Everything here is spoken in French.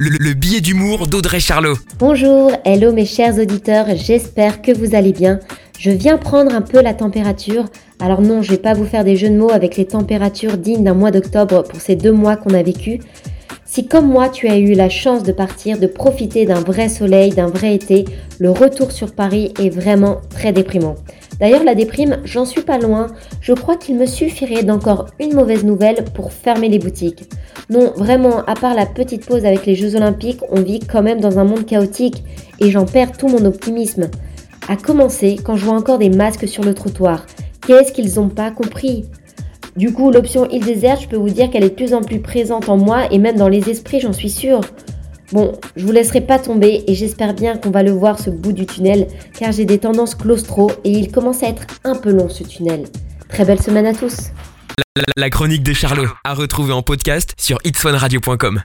le, le billet d'humour d'Audrey Charlot. Bonjour, hello mes chers auditeurs, j'espère que vous allez bien. Je viens prendre un peu la température. Alors non, je vais pas vous faire des jeux de mots avec les températures dignes d'un mois d'octobre pour ces deux mois qu'on a vécu. Si comme moi tu as eu la chance de partir, de profiter d'un vrai soleil, d'un vrai été, le retour sur Paris est vraiment très déprimant. D'ailleurs la déprime, j'en suis pas loin, je crois qu'il me suffirait d'encore une mauvaise nouvelle pour fermer les boutiques. Non, vraiment, à part la petite pause avec les Jeux Olympiques, on vit quand même dans un monde chaotique et j'en perds tout mon optimisme. À commencer quand je vois encore des masques sur le trottoir. Qu'est-ce qu'ils n'ont pas compris? Du coup, l'option île déserte, je peux vous dire qu'elle est de plus en plus présente en moi et même dans les esprits, j'en suis sûre. Bon, je vous laisserai pas tomber et j'espère bien qu'on va le voir ce bout du tunnel car j'ai des tendances claustro et il commence à être un peu long ce tunnel. Très belle semaine à tous. La, chronique de Charlot, à retrouver en podcast sur itswanradio.com.